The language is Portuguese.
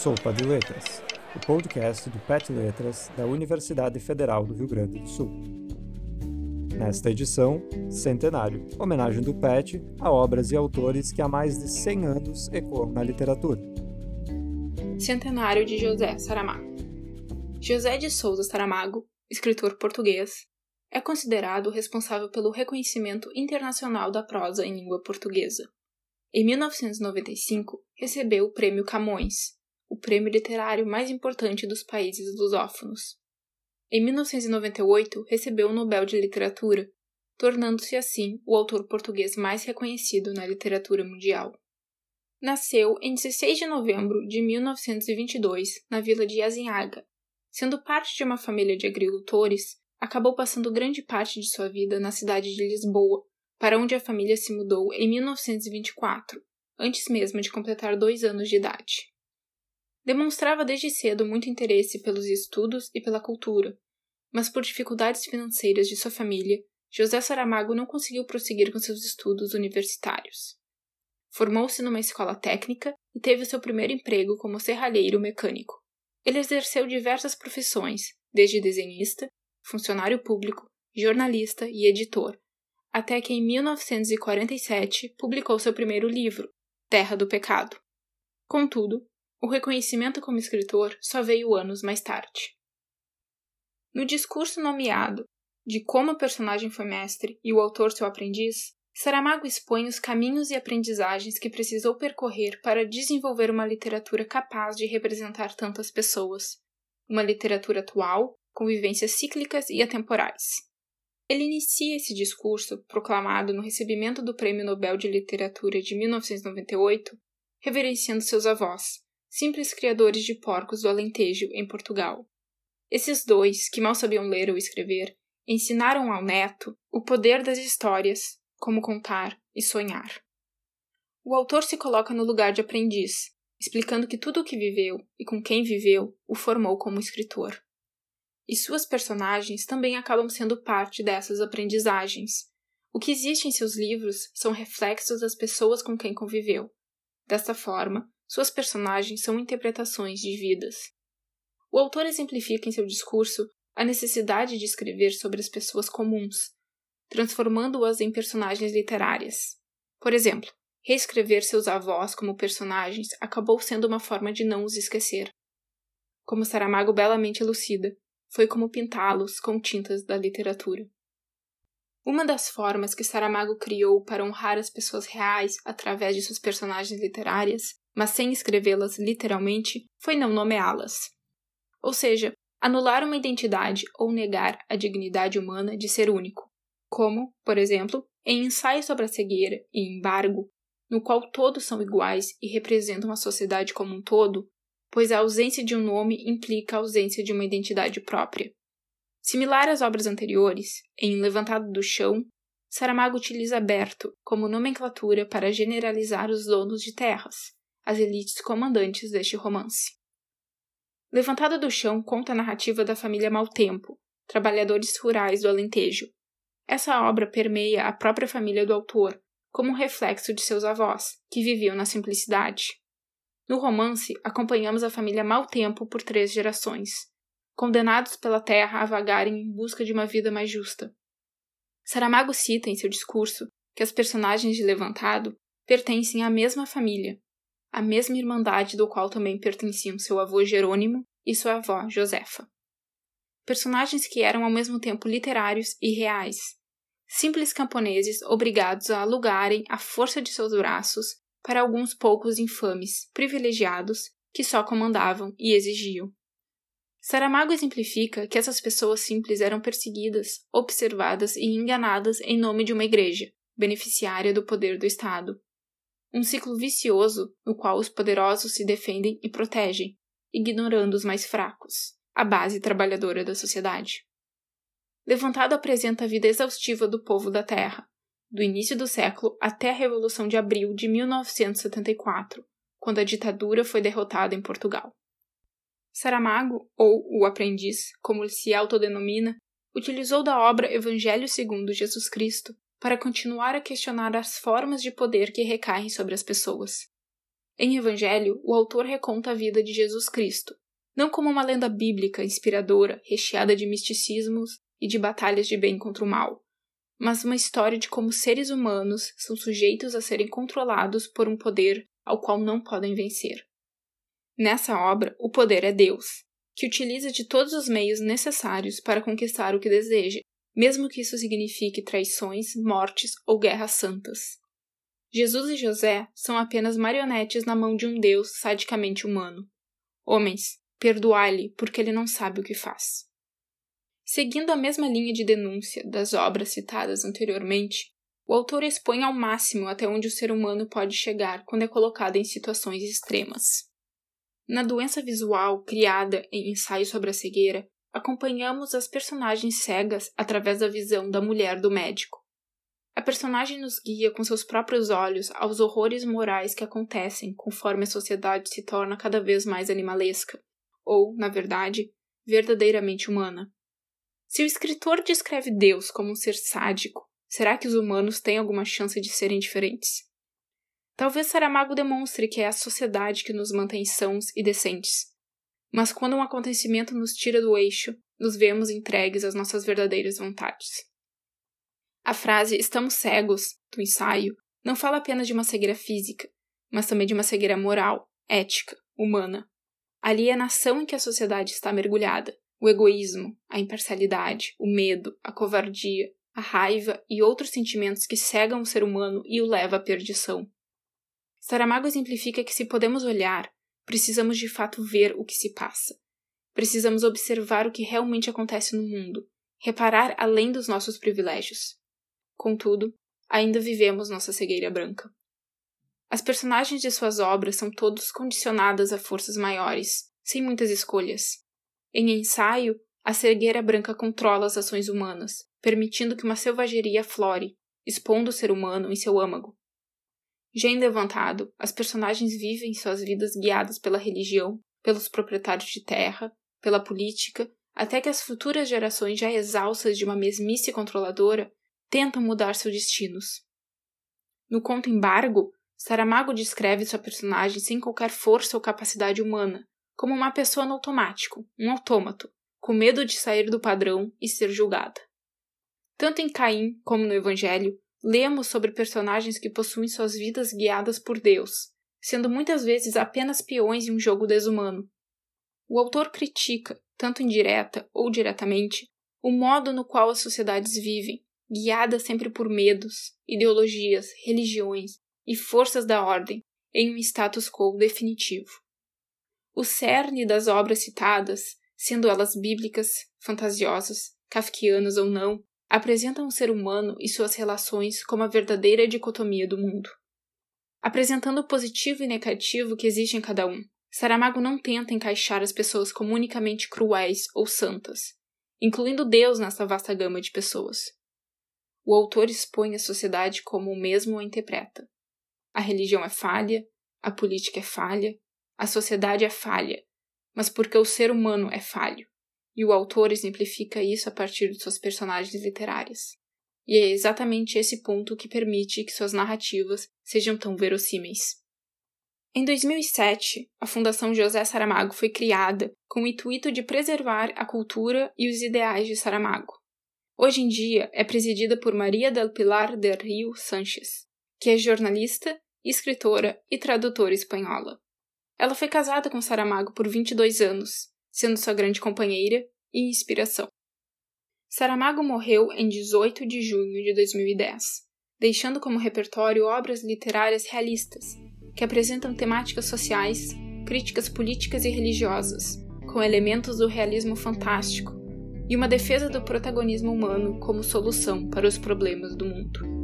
Sopa de Letras, o podcast do PET Letras da Universidade Federal do Rio Grande do Sul. Nesta edição, Centenário, homenagem do PET a obras e autores que há mais de 100 anos ecoam na literatura. Centenário de José Saramago. José de Souza Saramago, escritor português, é considerado responsável pelo reconhecimento internacional da prosa em língua portuguesa. Em 1995, recebeu o Prêmio Camões, o prêmio literário mais importante dos países lusófonos. Em 1998, recebeu o Nobel de Literatura, tornando-se assim o autor português mais reconhecido na literatura mundial. Nasceu em 16 de novembro de 1922 na vila de Azinhaga. Sendo parte de uma família de agricultores, acabou passando grande parte de sua vida na cidade de Lisboa, para onde a família se mudou em 1924, antes mesmo de completar dois anos de idade. Demonstrava desde cedo muito interesse pelos estudos e pela cultura, mas por dificuldades financeiras de sua família, José Saramago não conseguiu prosseguir com seus estudos universitários. Formou-se numa escola técnica e teve seu primeiro emprego como serralheiro mecânico. Ele exerceu diversas profissões, desde desenhista, funcionário público, jornalista e editor, até que em 1947 publicou seu primeiro livro, Terra do Pecado. Contudo, o reconhecimento como escritor só veio anos mais tarde. No discurso nomeado de como o personagem foi mestre e o autor seu aprendiz, Saramago expõe os caminhos e aprendizagens que precisou percorrer para desenvolver uma literatura capaz de representar tantas pessoas, uma literatura atual, com vivências cíclicas e atemporais. Ele inicia esse discurso, proclamado no recebimento do Prêmio Nobel de Literatura de 1998, reverenciando seus avós, simples criadores de porcos do Alentejo, em Portugal. Esses dois, que mal sabiam ler ou escrever, ensinaram ao neto o poder das histórias, como contar e sonhar. O autor se coloca no lugar de aprendiz, explicando que tudo o que viveu e com quem viveu o formou como escritor e suas personagens também acabam sendo parte dessas aprendizagens. O que existe em seus livros são reflexos das pessoas com quem conviveu. Desta forma, suas personagens são interpretações de vidas. O autor exemplifica em seu discurso a necessidade de escrever sobre as pessoas comuns, transformando-as em personagens literárias. Por exemplo, reescrever seus avós como personagens acabou sendo uma forma de não os esquecer. Como Saramago belamente elucida, foi como pintá-los com tintas da literatura. Uma das formas que Saramago criou para honrar as pessoas reais através de suas personagens literárias, mas sem escrevê-las literalmente, foi não nomeá-las. Ou seja, anular uma identidade ou negar a dignidade humana de ser único, como, por exemplo, em Ensaio sobre a Cegueira e Embargo, no qual todos são iguais e representam a sociedade como um todo, pois a ausência de um nome implica a ausência de uma identidade própria. Similar às obras anteriores, em Levantado do Chão, Saramago utiliza aberto como nomenclatura para generalizar os donos de terras, as elites comandantes deste romance. Levantado do Chão conta a narrativa da família Maltempo, trabalhadores rurais do Alentejo. Essa obra permeia a própria família do autor, como um reflexo de seus avós, que viviam na simplicidade. No romance, acompanhamos a família Mal Tempo por três gerações, condenados pela terra a vagarem em busca de uma vida mais justa. Saramago cita em seu discurso que as personagens de Levantado pertencem à mesma família, à mesma irmandade do qual também pertenciam seu avô Jerônimo e sua avó Josefa. Personagens que eram ao mesmo tempo literários e reais, simples camponeses obrigados a alugarem a força de seus braços para alguns poucos infames, privilegiados, que só comandavam e exigiam. Saramago exemplifica que essas pessoas simples eram perseguidas, observadas e enganadas em nome de uma igreja, beneficiária do poder do Estado. Um ciclo vicioso no qual os poderosos se defendem e protegem, ignorando os mais fracos, a base trabalhadora da sociedade. Levantado apresenta a vida exaustiva do povo da terra, do início do século até a Revolução de Abril de 1974, quando a ditadura foi derrotada em Portugal. Saramago, ou o aprendiz, como se autodenomina, utilizou da obra Evangelho segundo Jesus Cristo para continuar a questionar as formas de poder que recaem sobre as pessoas. Em Evangelho, o autor reconta a vida de Jesus Cristo, não como uma lenda bíblica inspiradora, recheada de misticismos e de batalhas de bem contra o mal, mas uma história de como seres humanos são sujeitos a serem controlados por um poder ao qual não podem vencer. Nessa obra, o poder é Deus, que utiliza de todos os meios necessários para conquistar o que deseja, mesmo que isso signifique traições, mortes ou guerras santas. Jesus e José são apenas marionetes na mão de um Deus sadicamente humano. Homens, perdoai-lhe, porque ele não sabe o que faz. Seguindo a mesma linha de denúncia das obras citadas anteriormente, o autor expõe ao máximo até onde o ser humano pode chegar quando é colocado em situações extremas. Na doença visual criada em Ensaio sobre a Cegueira, acompanhamos as personagens cegas através da visão da mulher do médico. A personagem nos guia com seus próprios olhos aos horrores morais que acontecem conforme a sociedade se torna cada vez mais animalesca, ou, na verdade, verdadeiramente humana. Se o escritor descreve Deus como um ser sádico, será que os humanos têm alguma chance de serem diferentes? Talvez Saramago demonstre que é a sociedade que nos mantém sãos e decentes. Mas quando um acontecimento nos tira do eixo, nos vemos entregues às nossas verdadeiras vontades. A frase estamos cegos, do ensaio, não fala apenas de uma cegueira física, mas também de uma cegueira moral, ética, humana. A alienação em que a sociedade está mergulhada, o egoísmo, a imparcialidade, o medo, a covardia, a raiva e outros sentimentos que cegam o ser humano e o levam à perdição. Saramago exemplifica que se podemos olhar, precisamos de fato ver o que se passa. Precisamos observar o que realmente acontece no mundo, reparar além dos nossos privilégios. Contudo, ainda vivemos nossa cegueira branca. As personagens de suas obras são todos condicionadas a forças maiores, sem muitas escolhas. Em ensaio, a cegueira branca controla as ações humanas, permitindo que uma selvageria flore, expondo o ser humano em seu âmago. Já em Levantado, as personagens vivem suas vidas guiadas pela religião, pelos proprietários de terra, pela política, até que as futuras gerações já exaustas de uma mesmice controladora tentam mudar seus destinos. No conto Embargo, Saramago descreve sua personagem sem qualquer força ou capacidade humana, como uma pessoa no automático, um autômato, com medo de sair do padrão e ser julgada. Tanto em Caim como no Evangelho, lemos sobre personagens que possuem suas vidas guiadas por Deus, sendo muitas vezes apenas peões em um jogo desumano. O autor critica, tanto indireta ou diretamente, o modo no qual as sociedades vivem, guiada sempre por medos, ideologias, religiões e forças da ordem, em um status quo definitivo. O cerne das obras citadas, sendo elas bíblicas, fantasiosas, kafkianas ou não, apresentam o ser humano e suas relações como a verdadeira dicotomia do mundo. Apresentando o positivo e negativo que existe em cada um, Saramago não tenta encaixar as pessoas como unicamente cruéis ou santas, incluindo Deus nessa vasta gama de pessoas o autor expõe a sociedade como o mesmo a interpreta. A religião é falha, a política é falha, a sociedade é falha, mas porque o ser humano é falho. E o autor exemplifica isso a partir de suas personagens literárias. E é exatamente esse ponto que permite que suas narrativas sejam tão verossímeis. Em 2007, a Fundação José Saramago foi criada com o intuito de preservar a cultura e os ideais de Saramago. Hoje em dia é presidida por Maria del Pilar del Rio Sánchez, que é jornalista, escritora e tradutora espanhola. Ela foi casada com Saramago por 22 anos, sendo sua grande companheira e inspiração. Saramago morreu em 18 de junho de 2010, deixando como repertório obras literárias realistas, que apresentam temáticas sociais, críticas políticas e religiosas, com elementos do realismo fantástico, e uma defesa do protagonismo humano como solução para os problemas do mundo.